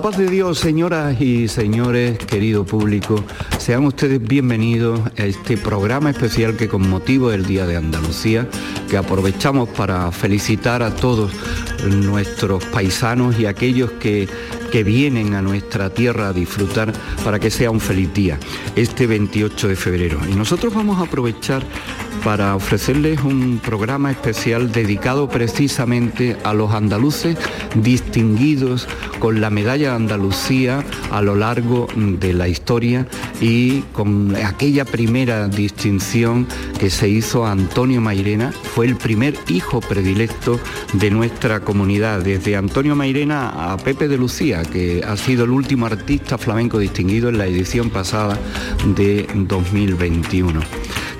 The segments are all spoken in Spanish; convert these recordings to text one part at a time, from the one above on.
La paz de Dios, señoras y señores, querido público, sean ustedes bienvenidos a este programa especial que con motivo del Día de Andalucía, que aprovechamos para felicitar a todos nuestros paisanos y aquellos que que vienen a nuestra tierra a disfrutar para que sea un feliz día, este 28 de febrero. Y nosotros vamos a aprovechar para ofrecerles un programa especial dedicado precisamente a los andaluces distinguidos con la medalla de Andalucía a lo largo de la historia y con aquella primera distinción que se hizo a Antonio Mairena, fue el primer hijo predilecto de nuestra comunidad, desde Antonio Mairena a Pepe de Lucía, que ha sido el último artista flamenco distinguido en la edición pasada de 2021.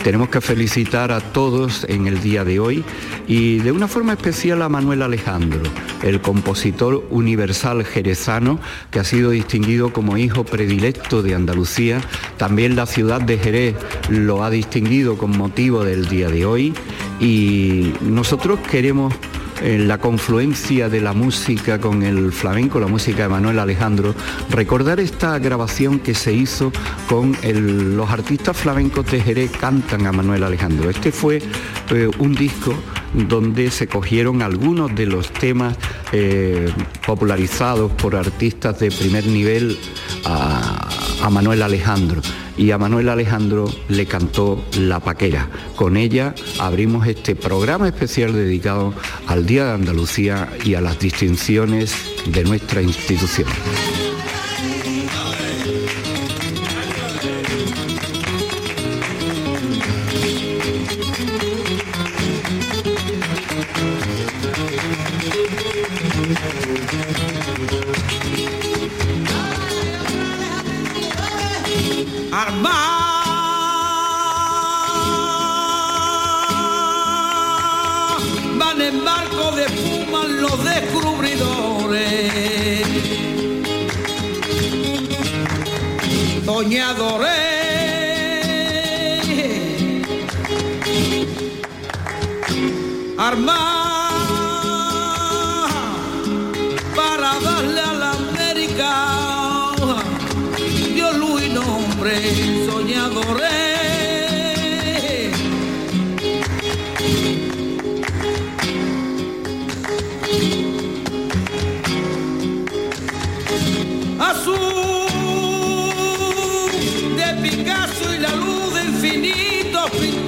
Tenemos que felicitar a todos en el día de hoy y de una forma especial a Manuel Alejandro, el compositor universal jerezano que ha sido distinguido como hijo predilecto de Andalucía. También la ciudad de Jerez lo ha distinguido con motivo del día de hoy y nosotros queremos en la confluencia de la música con el flamenco, la música de Manuel Alejandro, recordar esta grabación que se hizo con los artistas flamencos de cantan a Manuel Alejandro. Este fue eh, un disco donde se cogieron algunos de los temas eh, popularizados por artistas de primer nivel a Manuel Alejandro y a Manuel Alejandro le cantó La Paquera. Con ella abrimos este programa especial dedicado al Día de Andalucía y a las distinciones de nuestra institución.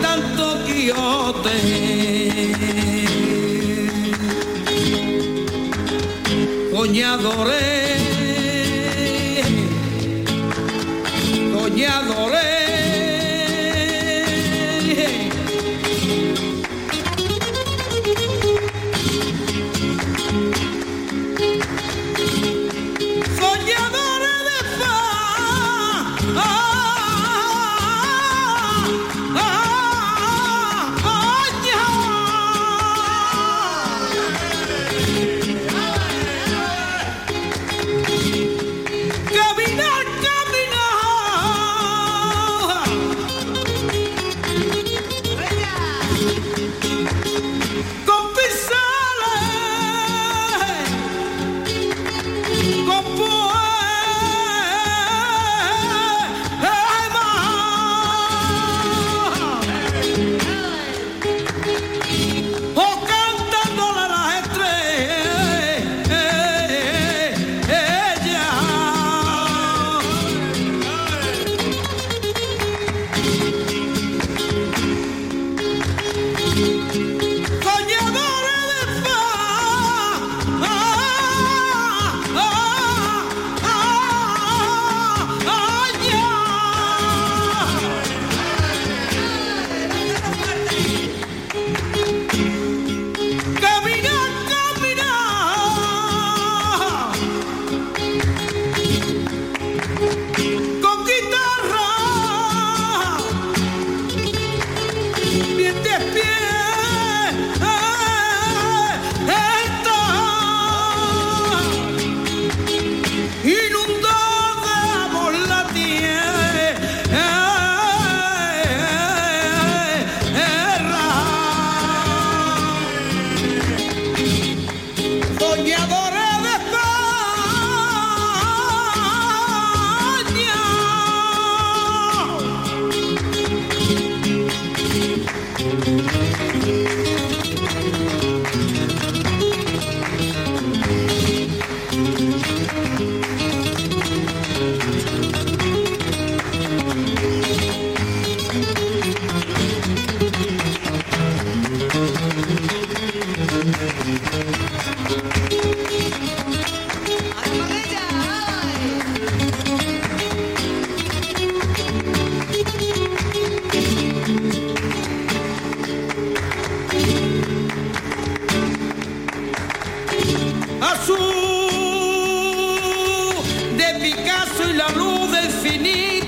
tanto Quijote.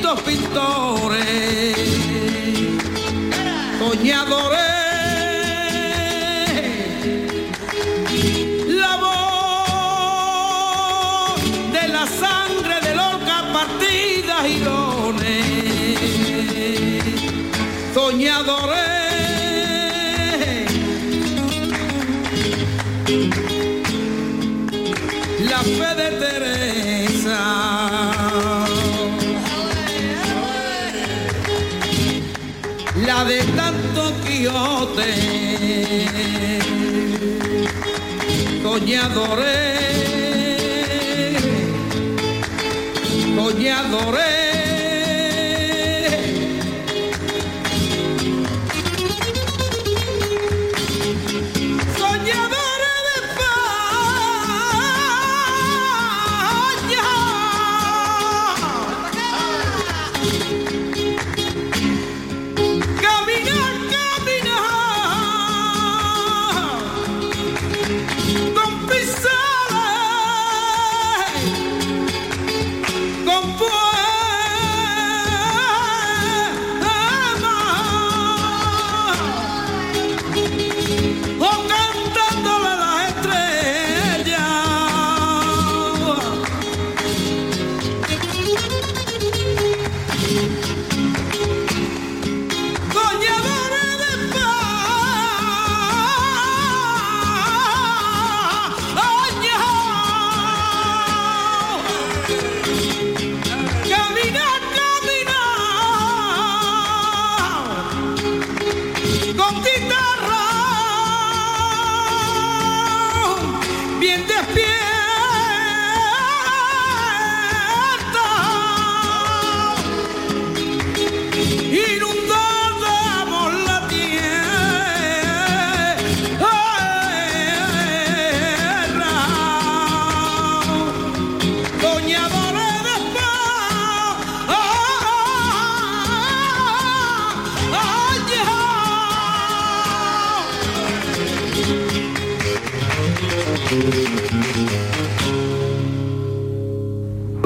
benditos pintores, soñadores, la voz de la sangre de loca partidas y soñadores. de tanto quiote, soñadoré, soñadoré.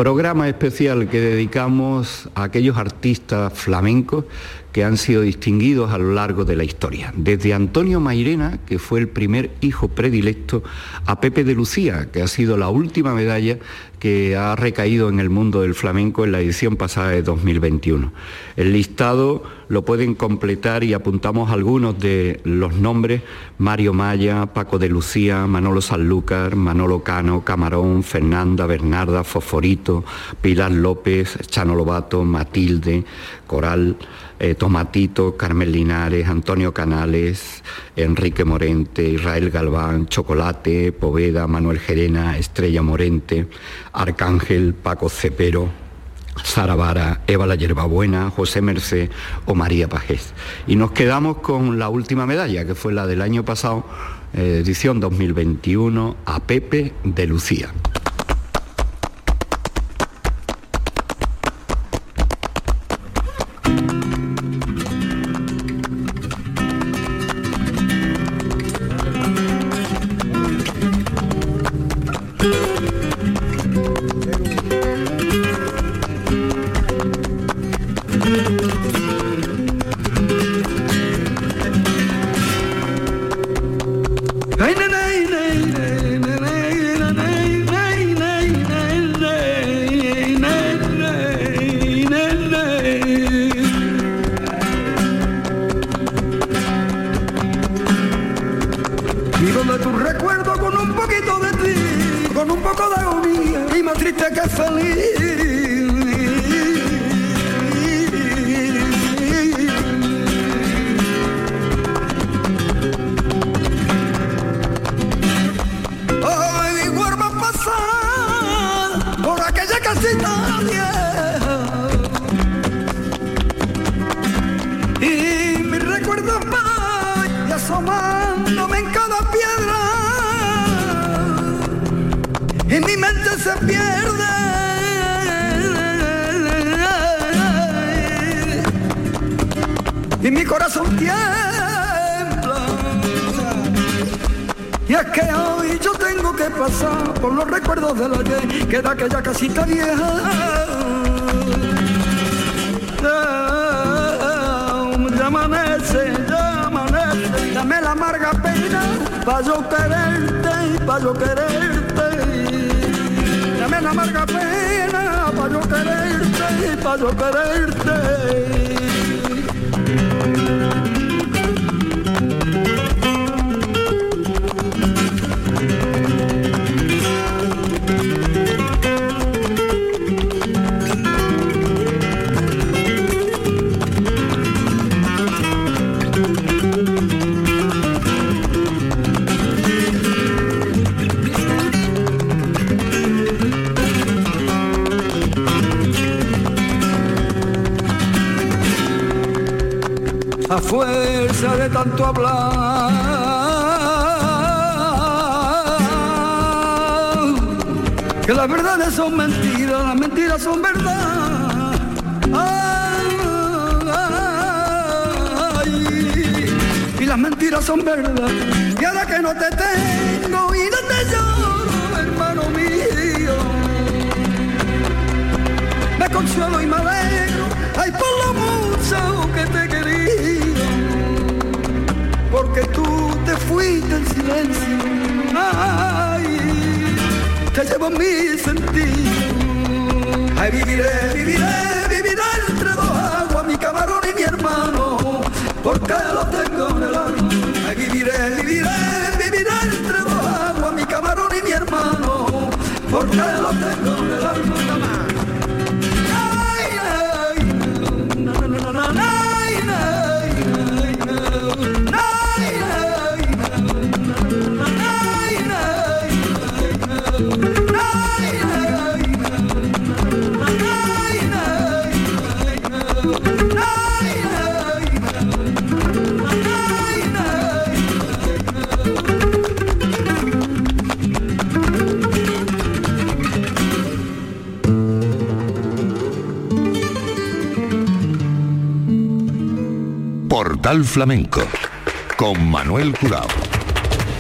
Programa especial que dedicamos a aquellos artistas flamencos que han sido distinguidos a lo largo de la historia. Desde Antonio Mairena, que fue el primer hijo predilecto, a Pepe de Lucía, que ha sido la última medalla que ha recaído en el mundo del flamenco en la edición pasada de 2021. El listado lo pueden completar y apuntamos algunos de los nombres, Mario Maya, Paco de Lucía, Manolo Sanlúcar, Manolo Cano, Camarón, Fernanda, Bernarda, Fosforito, Pilar López, Chano Lobato, Matilde, Coral, eh, Tomatito, Carmen Linares, Antonio Canales, Enrique Morente, Israel Galván, Chocolate, Poveda, Manuel Gerena, Estrella Morente, Arcángel, Paco Cepero, Sara Vara, Eva la Yerbabuena, José Merced o María Pajés. Y nos quedamos con la última medalla, que fue la del año pasado, eh, edición 2021, a Pepe de Lucía. La amarga pena para yo quererte, para yo quererte. Fuerza de tanto hablar. Que las verdades son mentiras, las mentiras son verdad. Y las mentiras son verdad. Y ahora que no te tengo y no te lloro, hermano mío, me consuelo y me alegro, ay por lo mucho que te porque tú te fuiste en silencio, ay, te llevo mi sentido, ay viviré, viviré, viviré entre dos aguas, mi camarón y mi hermano, porque lo tengo en el alma, ay viviré, viviré, viviré entre dos aguas, mi camarón y mi hermano, porque lo tengo Portal Flamenco con Manuel Curao.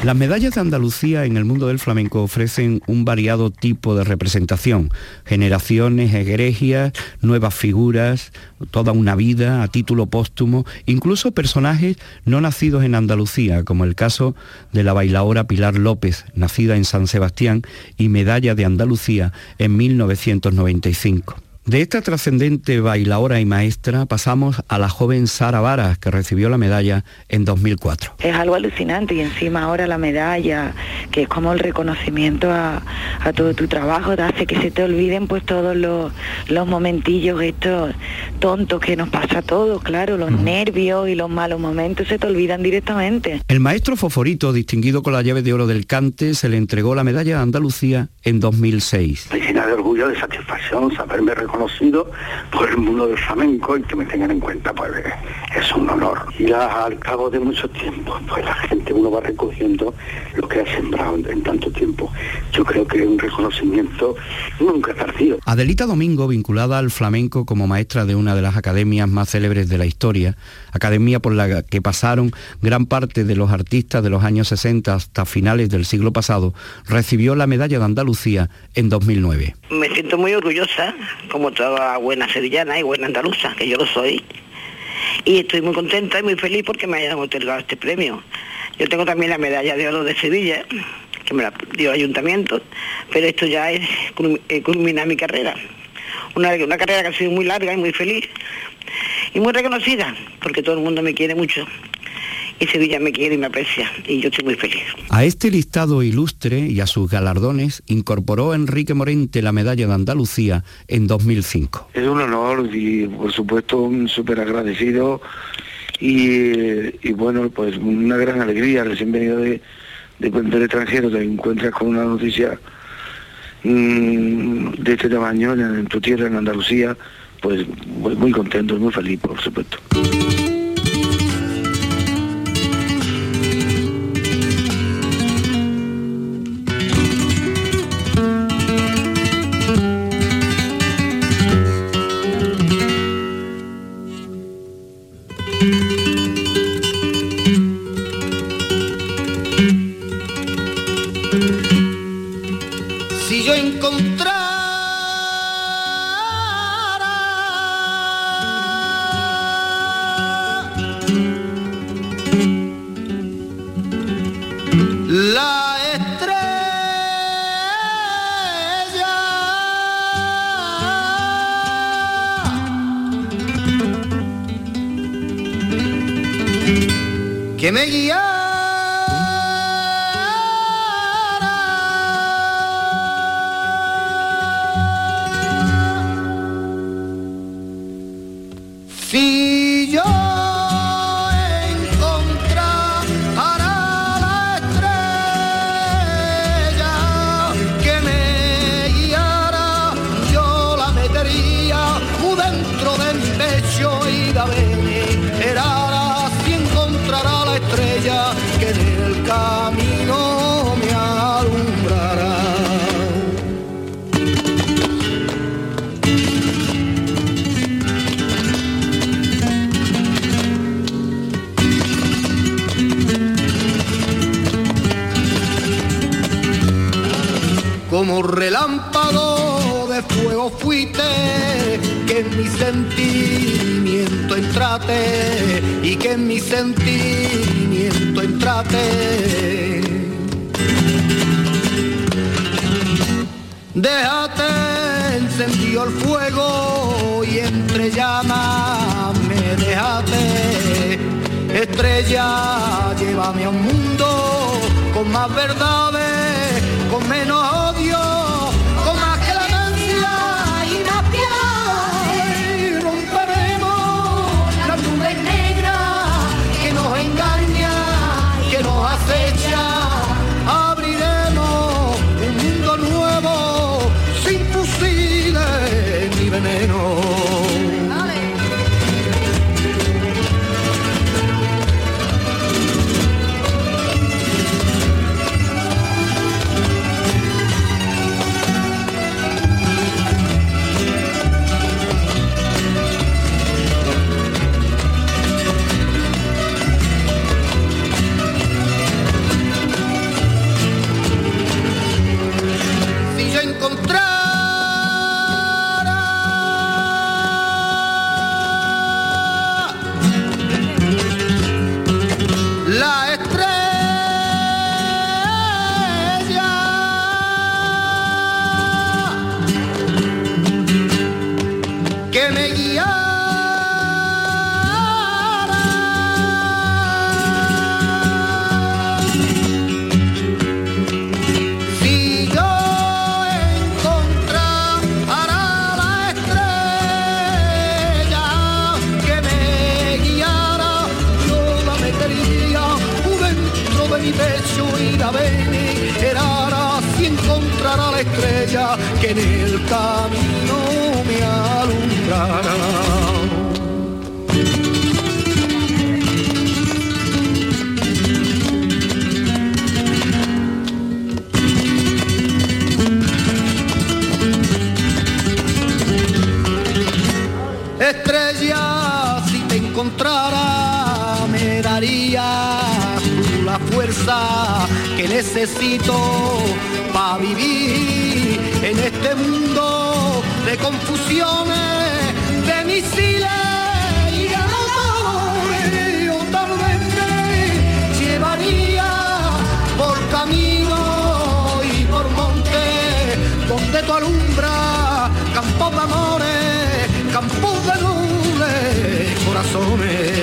Las medallas de Andalucía en el mundo del flamenco ofrecen un variado tipo de representación, generaciones egregias, nuevas figuras, toda una vida a título póstumo, incluso personajes no nacidos en Andalucía, como el caso de la bailaora Pilar López, nacida en San Sebastián y medalla de Andalucía en 1995. De esta trascendente bailaora y maestra pasamos a la joven Sara Varas, que recibió la medalla en 2004. Es algo alucinante y encima ahora la medalla, que es como el reconocimiento a, a todo tu trabajo, te hace que se te olviden pues todos los, los momentillos estos tontos que nos pasa a todos, claro, los nervios y los malos momentos se te olvidan directamente. El maestro Foforito, distinguido con la llave de oro del cante, se le entregó la medalla a Andalucía en 2006. Me llena de orgullo, de satisfacción, saberme reconocido por el mundo del flamenco y que me tengan en cuenta, pues es un honor. Y al cabo de mucho tiempo, pues la gente, uno va recogiendo lo que ha sembrado en, en tanto tiempo. Yo creo que es un reconocimiento nunca tardío. Adelita Domingo, vinculada al flamenco como maestra de una de las academias más célebres de la historia, academia por la que pasaron gran parte de los artistas de los años 60 hasta finales del siglo pasado, recibió la medalla de Andalucía en 2009. Me siento muy orgullosa, como toda buena sevillana y buena andaluza, que yo lo soy. Y estoy muy contenta y muy feliz porque me hayan otorgado este premio. Yo tengo también la medalla de oro de Sevilla, que me la dio el ayuntamiento, pero esto ya es eh, culminar mi carrera. Una, una carrera que ha sido muy larga y muy feliz y muy reconocida, porque todo el mundo me quiere mucho. Y Sevilla me quiere y me aprecia y yo estoy muy feliz. A este listado ilustre y a sus galardones incorporó Enrique Morente la medalla de Andalucía en 2005. Es un honor y por supuesto un súper agradecido y, bueno, pues una gran alegría recién venido de, de, del extranjero, te encuentras con una noticia mm, de este tamaño en, tu tierra, en Andalucía, pues muy, muy contento, muy feliz, por supuesto. Corazones.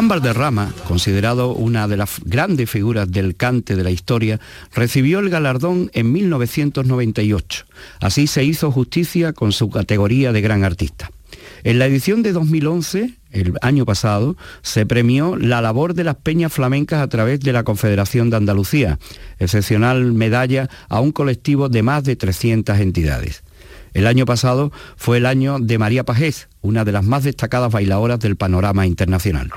Juan Valderrama, considerado una de las grandes figuras del cante de la historia, recibió el galardón en 1998. Así se hizo justicia con su categoría de gran artista. En la edición de 2011, el año pasado, se premió la labor de las peñas flamencas a través de la Confederación de Andalucía, excepcional medalla a un colectivo de más de 300 entidades. El año pasado fue el año de María Pajés, una de las más destacadas bailadoras del panorama internacional.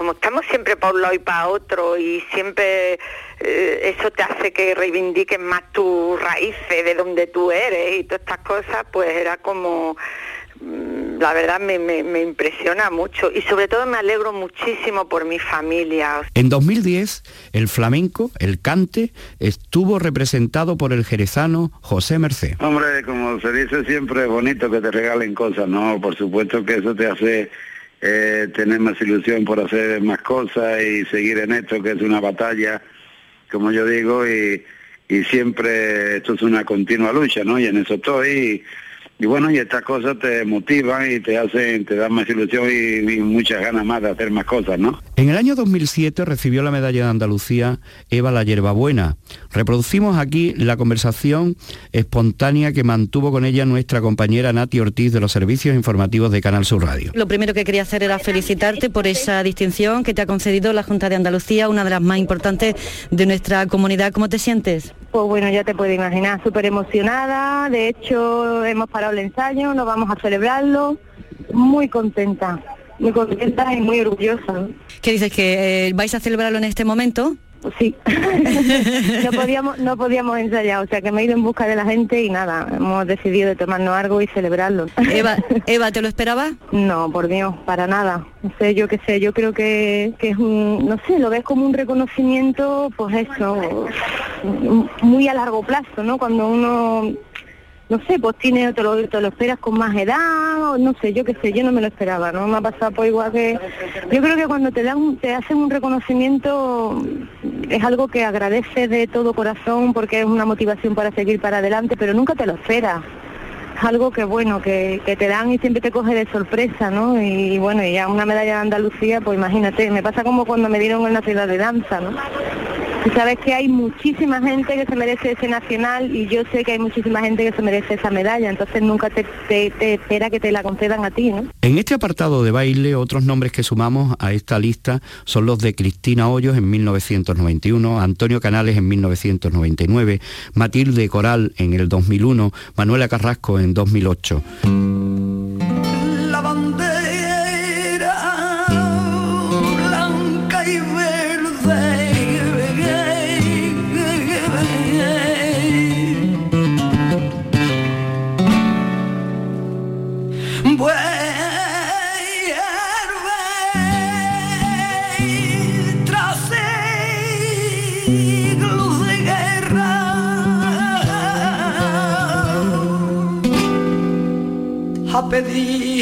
Siempre para un lado y para otro y siempre eh, eso te hace que reivindiques más tus raíces, de donde tú eres y todas estas cosas, pues era como Mm, la verdad me, impresiona mucho y sobre todo me alegro muchísimo por mi familia. En 2010, el flamenco, el cante, estuvo representado por el jerezano José Merced. Hombre, como se dice siempre, es bonito que te regalen cosas, ¿no? Por supuesto que eso te hace eh, tener más ilusión por hacer más cosas y seguir en esto, que es una batalla, como yo digo, y, y siempre esto es una continua lucha, ¿no? Y en eso estoy y bueno, y estas cosas te motivan y te hacen, te dan más ilusión y, muchas ganas más de hacer más cosas, ¿no? En el año 2007 recibió la medalla de Andalucía Eva la Hierbabuena. Reproducimos aquí la conversación espontánea que mantuvo con ella nuestra compañera Nati Ortiz de los servicios informativos de Canal Sur Radio. Lo primero que quería hacer era felicitarte por esa distinción que te ha concedido la Junta de Andalucía, una de las más importantes de nuestra comunidad. ¿Cómo te sientes? Pues bueno, ya te puedes imaginar, súper emocionada. De hecho, hemos parado el ensayo, nos vamos a celebrarlo. Muy contenta, muy contenta y muy orgullosa. ¿Qué dices? ¿Que eh, vais a celebrarlo en este momento? Sí, no podíamos no podíamos ensayar, o sea que me he ido en busca de la gente y nada, hemos decidido de tomarnos algo y celebrarlo. Eva, Eva ¿te lo esperabas? No, por Dios, para nada. No sé, yo qué sé, yo creo que, que es un, no sé, lo ves como un reconocimiento, pues eso, muy a largo plazo, ¿no? Cuando uno no sé, pues tiene, te lo, lo esperas con más edad, o no sé, yo qué sé, yo no me lo esperaba, ¿no? Me ha pasado por igual que... Yo creo que cuando te dan, te hacen un reconocimiento es algo que agradeces de todo corazón porque es una motivación para seguir para adelante, pero nunca te lo esperas. Algo que bueno, que, te dan y siempre te coge de sorpresa, ¿no? Y, bueno, y ya una medalla de Andalucía, pues imagínate, me pasa como cuando me dieron en la ciudad de danza, ¿no? Y sabes que hay muchísima gente que se merece ese nacional y yo sé que hay muchísima gente que se merece esa medalla, entonces nunca te, espera que te la concedan a ti, ¿no? En este apartado de baile, otros nombres que sumamos a esta lista son los de Cristina Hoyos en 1991, Antonio Canales en 1999, Matilde Coral en el 2001, Manuela Carrasco en 2008. pedí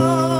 Carmen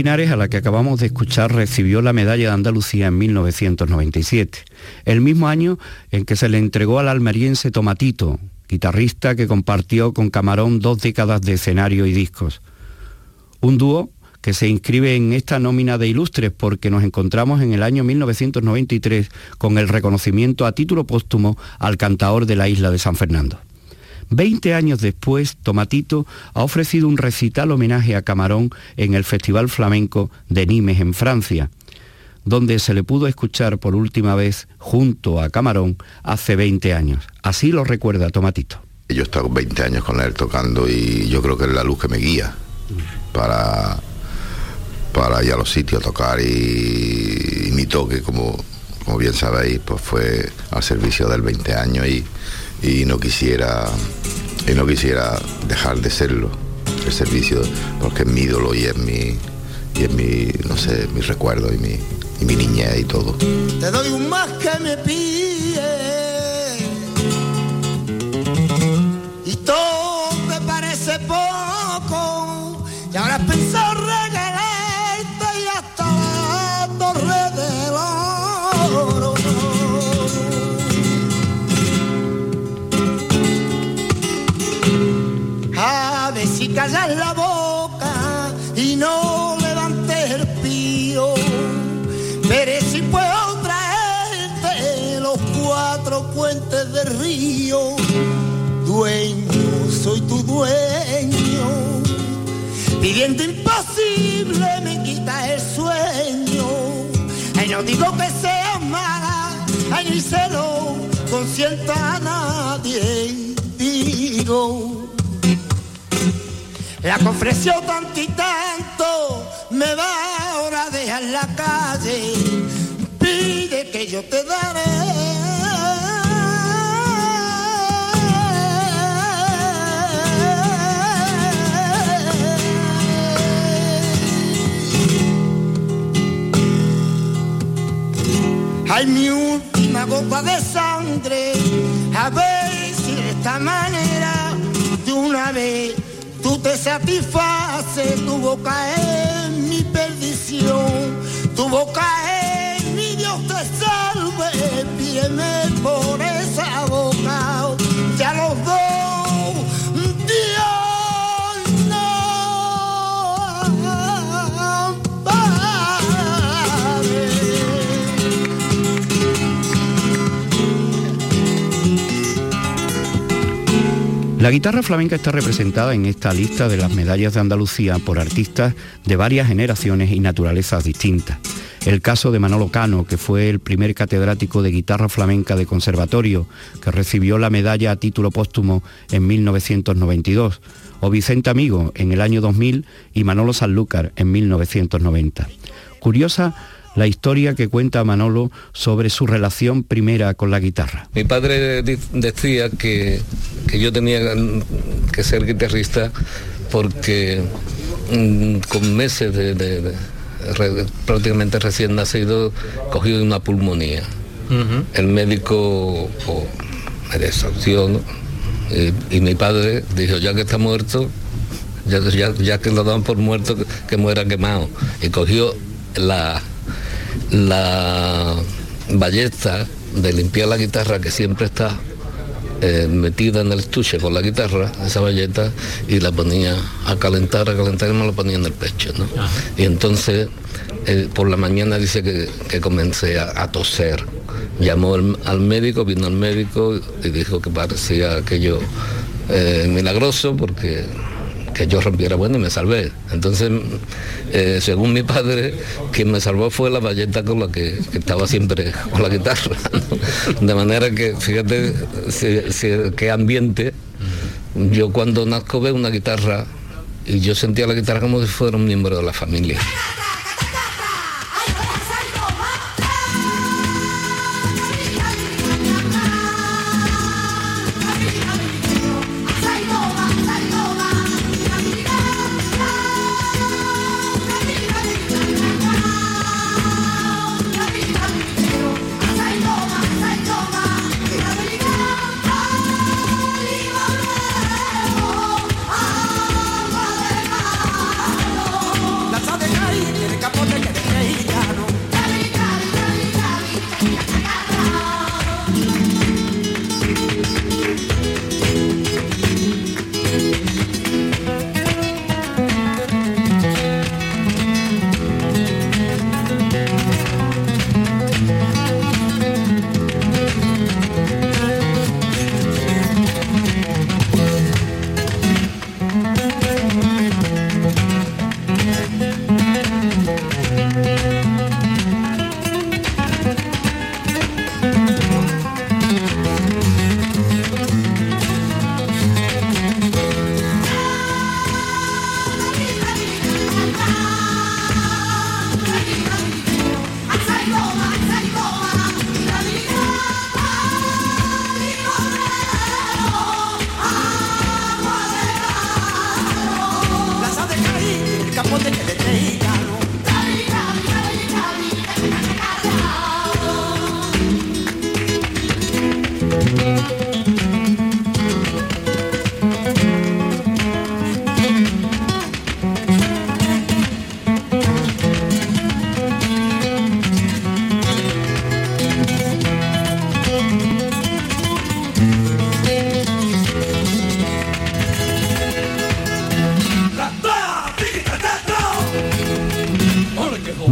A la que acabamos de escuchar, recibió la medalla de Andalucía en 1997, el mismo año en que se le entregó al almeriense Tomatito, guitarrista que compartió con Camarón dos décadas de escenario y discos. Un dúo que se inscribe en esta nómina de ilustres porque nos encontramos en el año 1993 con el reconocimiento a título póstumo al cantador de la isla de San Fernando. Veinte años después, Tomatito ha ofrecido un recital homenaje a Camarón en el Festival Flamenco de Nimes, en Francia, donde se le pudo escuchar por última vez junto a Camarón hace 20 años. Así lo recuerda Tomatito. Yo he estado 20 años con él tocando y yo creo que es la luz que me guía para, para ir a los sitios a tocar y, mi toque, como, como bien sabéis, pues fue al servicio del 20 años y y no quisiera y no quisiera dejar de serlo el servicio porque es mi ídolo y es mi y es mi no sé mi recuerdo y mi y mi niñez y todo. Te doy un más que me pide Imposible me quita el sueño. Ay, no digo que seas mala, ay, ni se lo consienta a nadie. Digo. La ofreció tanto y tanto, me va ahora a dejar la calle. Pide que yo te daré. Ay, mi última copa de sangre, a ver si de esta manera, de una vez tú te satisface, tu boca es mi perdición, tu boca es mi Dios te salve, pídeme por esa boca, La guitarra flamenca está representada en esta lista de las medallas de Andalucía por artistas de varias generaciones y naturalezas distintas. El caso de Manolo Cano, que fue el primer catedrático de guitarra flamenca de conservatorio, que recibió la medalla a título póstumo en 1992, o Vicente Amigo en el año 2000 y Manolo Sanlúcar en 1990. Curiosa la historia que cuenta Manolo sobre su relación primera con la guitarra. Mi padre decía que, que yo tenía que ser guitarrista porque mm, con meses de, de- de re- prácticamente recién nacido cogí una pulmonía. El médico pues, me desahució ¿no? y, y mi padre dijo, ya que está muerto, ya, ya- ya que lo dan por muerto, que, que muera quemado. Y cogió la, la ballesta de limpiar la guitarra que siempre está eh, metida en el estuche con la guitarra, esa valleta, y la ponía a calentar, a calentar y me la ponía en el pecho. ¿no? Y entonces eh, por la mañana dice que, que comencé a, a toser. Llamó al, al médico, vino al médico y dijo que parecía aquello eh, milagroso porque que yo rompiera bueno y me salvé. Entonces, eh, según mi padre, quien me salvó fue la valleta con la que, estaba siempre con la guitarra. De manera que, fíjate si- qué ambiente. Yo cuando nazco veo una guitarra y yo sentía la guitarra como si fuera un miembro de la familia.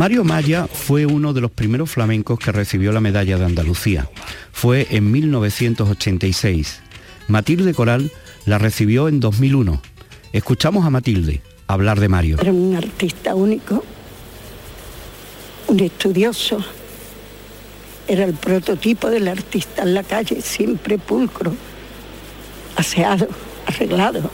Mario Maya fue uno de los primeros flamencos que recibió la medalla de Andalucía. Fue en 1986. Matilde Coral la recibió en 2001. Escuchamos a Matilde hablar de Mario. Era un artista único, un estudioso. Era el prototipo del artista en la calle, siempre pulcro, aseado, arreglado.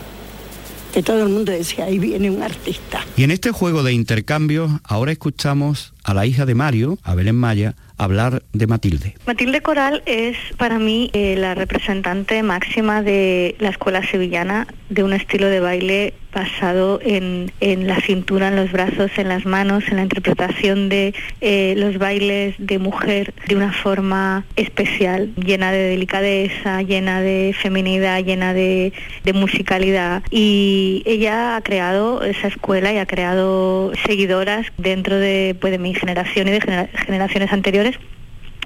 Que todo el mundo decía, ahí viene un artista. Y en este juego de intercambios, ahora escuchamos a la hija de Mario, a Belén Maya, hablar de Matilde. Matilde Coral es para mí eh, la representante máxima de la escuela sevillana de un estilo de baile basado en, en la cintura, en los brazos, en las manos, en la interpretación de eh, los bailes de mujer de una forma especial, llena de delicadeza, llena de feminidad, llena de, de musicalidad. Y ella ha creado esa escuela y ha creado seguidoras dentro de, pues, de mi generación y de genera- generaciones anteriores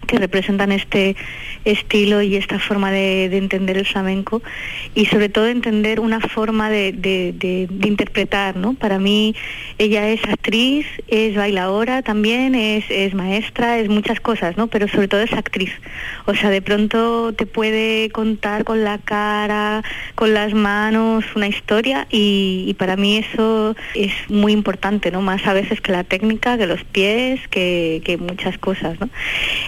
que representan este estilo y esta forma de, de entender el flamenco y sobre todo entender una forma de, interpretar, ¿no? Para mí ella es actriz, es bailadora también, es, es maestra, es muchas cosas, ¿no? Pero sobre todo es actriz. O sea, de pronto te puede contar con la cara, con las manos, una historia y, y para mí eso es muy importante, ¿no? Más a veces que la técnica, que los pies, que, que muchas cosas, ¿no?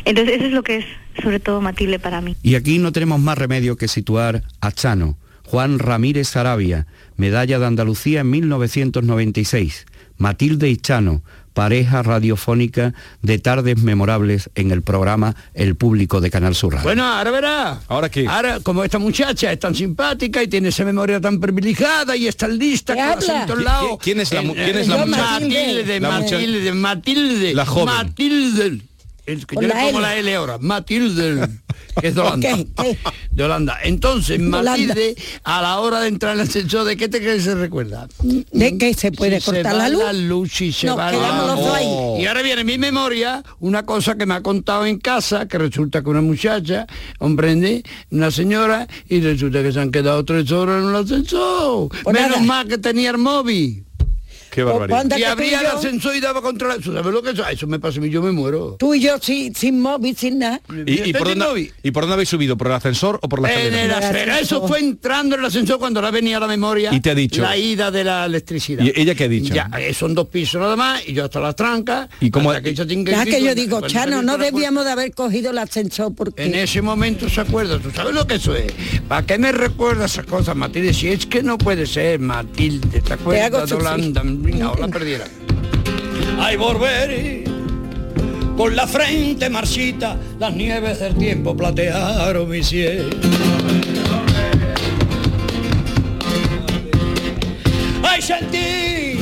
Entonces eso es lo que es sobre todo Matilde para mí. Y aquí no tenemos más remedio que situar a Chano, Juan Ramírez Sarabia, medalla de Andalucía en 1996, Matilde y Chano, pareja radiofónica de tardes memorables en el programa El Público de Canal Sur Radio. Bueno, ahora verás. ¿Ahora qué? Ahora, como esta muchacha es tan simpática y tiene esa memoria tan privilegiada y es tan lista ¿Qué con habla? acentos ¿Qui- lados. qui- quién es la mu- quién es la muchacha? Matilde, La mucha- Matilde, Matilde. La joven. Matilde. Que yo le pongo L. la L ahora. Matilde. que es de Holanda. De Holanda. Entonces, Matilde, a la hora de entrar en el ascensor, ¿de qué te crees que se recuerda? ¿De qué se puede Si cortar se la luz? La luz y se Nos va la ahí. Y ahora viene mi memoria una cosa que me ha contado en casa, que resulta que una muchacha, comprende, una señora, y resulta que se han quedado tres horas en el ascensor. Menos nada. mal que tenía el móvil. Qué barbaridad. Y abría el ascensor y daba contra la... ¿Tú sabes lo que es? Eso me pasa a mí, yo me muero. Tú y yo sin, sin móvil, sin nada. ¿Y, y por dónde, ¿Y por dónde habéis subido? ¿Por el ascensor o por la En escalera? el ascensor. Eso fue entrando en el ascensor cuando la venía a la memoria. Y te ha dicho. La ida de la electricidad. ¿Y ella qué ha dicho? Ya, eh, son dos pisos nada más y yo hasta las trancas. ¿Y cómo- hasta que que yo digo, Chano, no debíamos de haber cogido el ascensor porque... En ese momento se acuerda, ¿tú sabes lo que eso es? ¿Para qué me recuerdas esas cosas, Matilde? Si es que no puede ser, Matilde, ¿te hago acuerdas de. Holanda? Venga, la perdiera. Ay, volveré con la frente marchita, las nieves del tiempo platearon mi cielo. Ay, sentí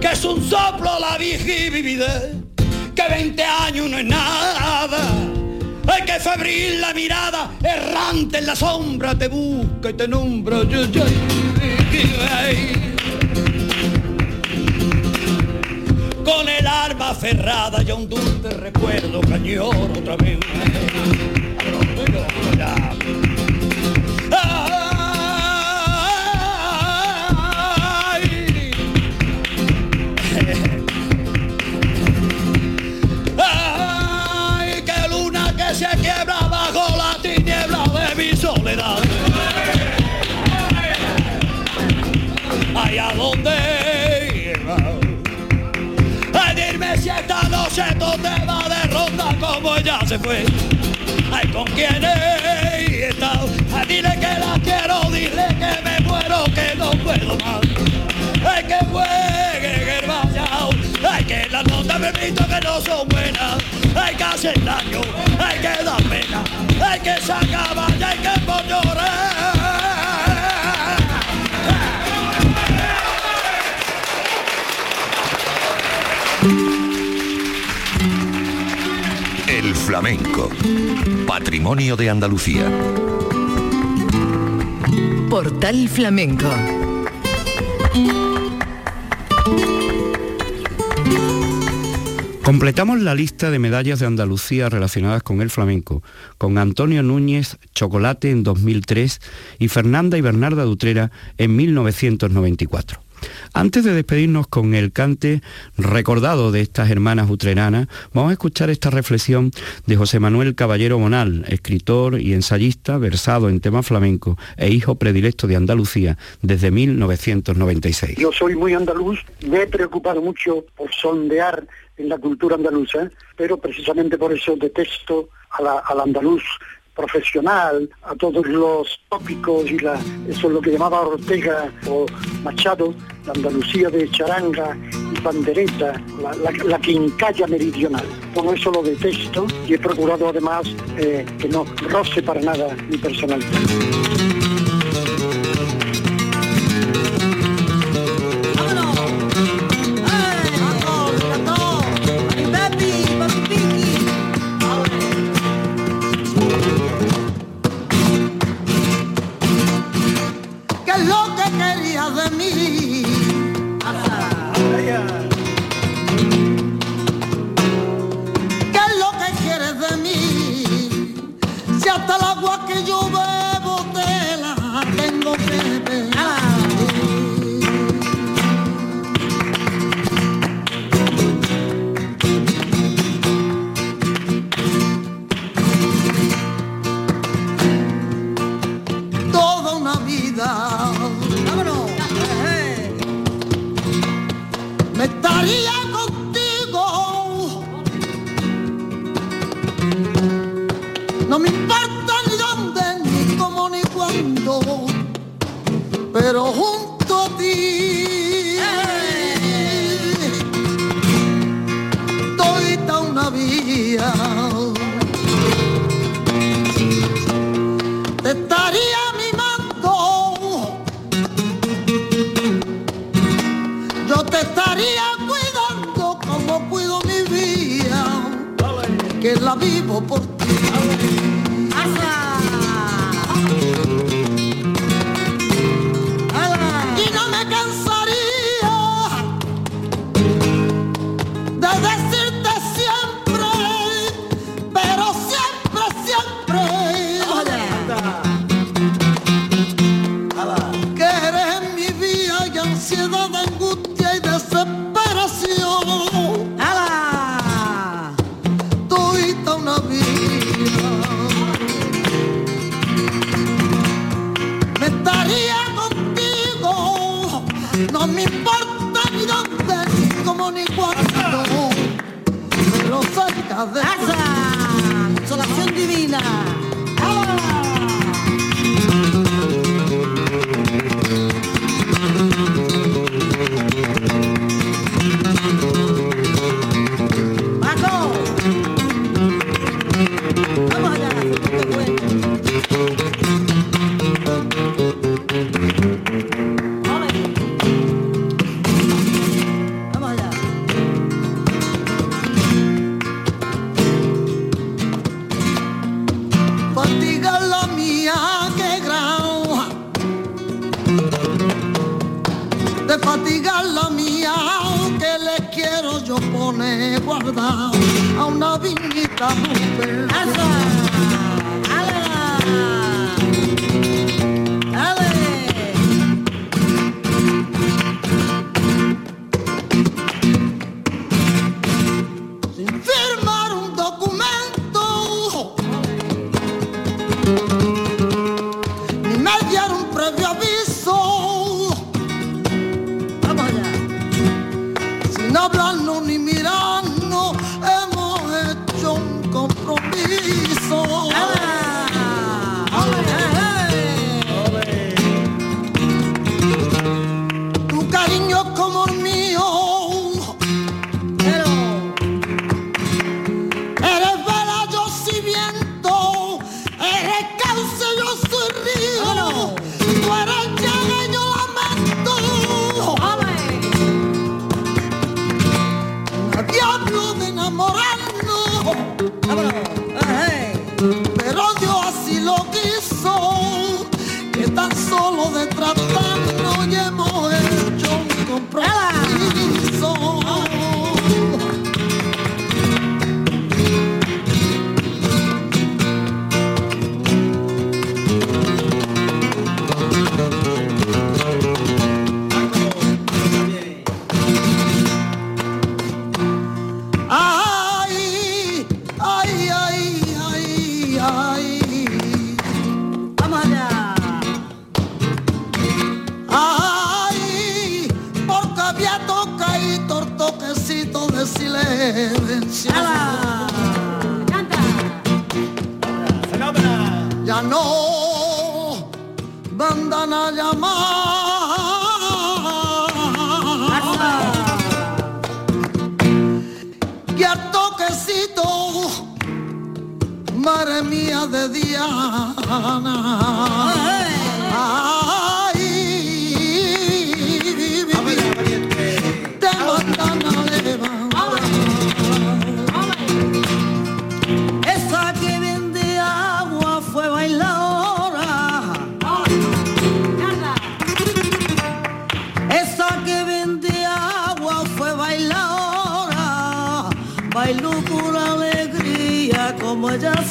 que es un soplo la vividez, que 20 años no es nada. Ay, que febril la mirada, errante en la sombra, te busca y te nombra. Con el arma aferrada y un dulce recuerdo que añoro otra vez. Qué luna que se quiebra bajo la tiniebla de mi soledad. Ay, ¿a te vas de ronda como ella se fue. Ay, ¿con quién he estado? Ay, dile que la quiero, dile que me muero, que no puedo más. Ay, que juegue el vallado. Ay, que las notas me visto que no son buenas. Ay, que hacen daño. Ay, que da pena. Ay, que se acaba y hay que llorar. Flamenco. Patrimonio de Andalucía. Portal Flamenco. Completamos la lista de medallas de Andalucía relacionadas con el flamenco, con Antonio Núñez Chocolate en 2003 y Fernanda y Bernarda Dutrera en 1994. Antes de despedirnos con el cante recordado de estas hermanas utreranas, vamos a escuchar esta reflexión de José Manuel Caballero Monal, escritor y ensayista versado en tema flamenco e hijo predilecto de Andalucía desde 1996. Yo soy muy andaluz, me he preocupado mucho por sondear en la cultura andaluza, pero precisamente por eso detesto al andaluz profesional, a todos los tópicos y eso es lo que llamaba Ortega o Machado, la Andalucía de charanga y pandereta, la, la, la quincalla meridional. Todo eso lo detesto y he procurado además eh, que no roce para nada mi personalidad. Hasta el agua que yo bebo te la tengo que beber. Toda una vida. Me estaría Pero junto a ti. Todita una vida. Te estaría mimando. Yo te estaría cuidando como cuido mi vida, que la vivo por ti. lo pone guardado a una viñita mujer. ¡Ala! ¡Ala! toquecito de silencio. ¡Ala! ¡Canta! Ya no mandan a llamar. ¡Ala! Y toquecito, madre mía de Diana. Ah.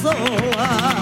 Oh.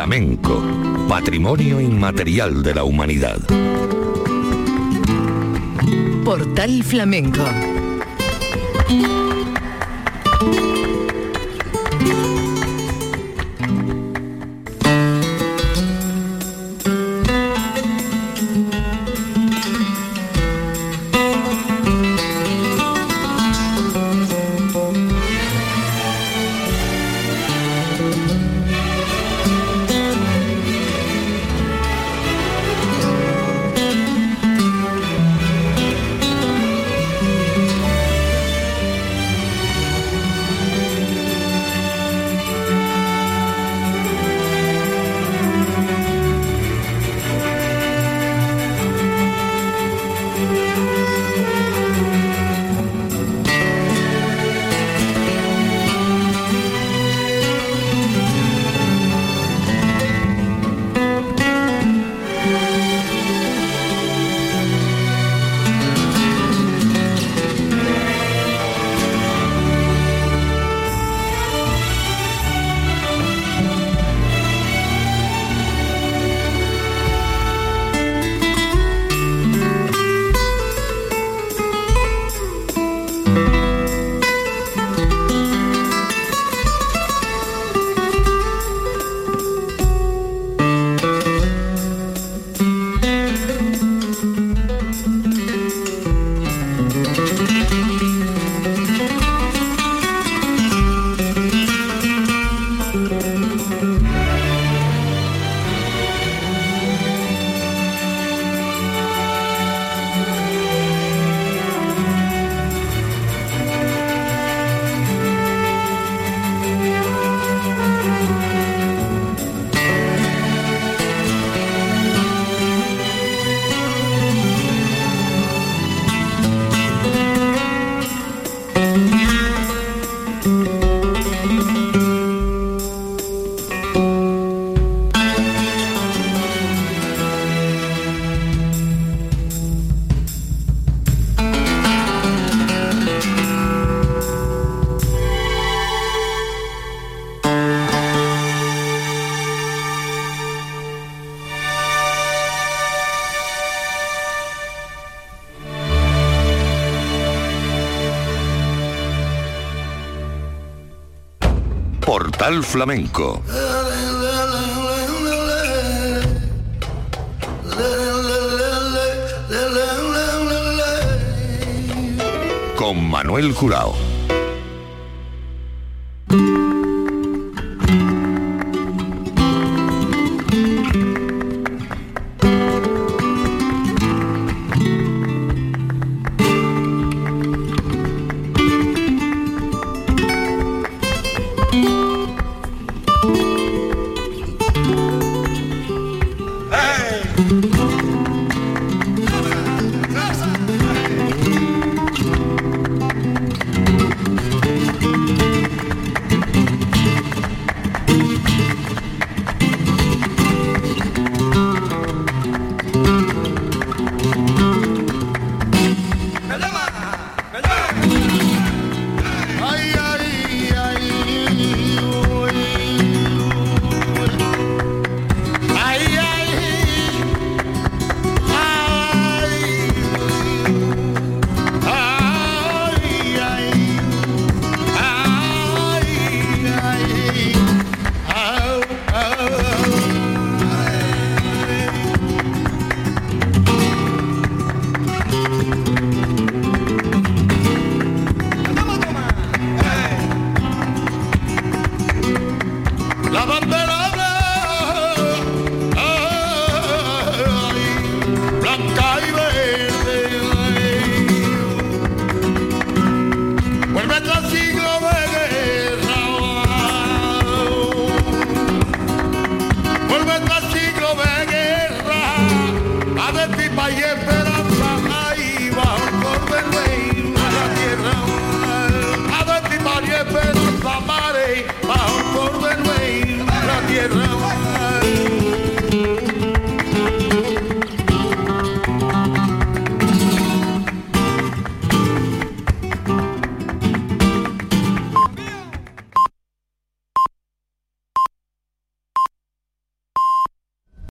Flamenco, patrimonio inmaterial de la humanidad. Portal Flamenco. Portal Flamenco. Con Manuel Curao.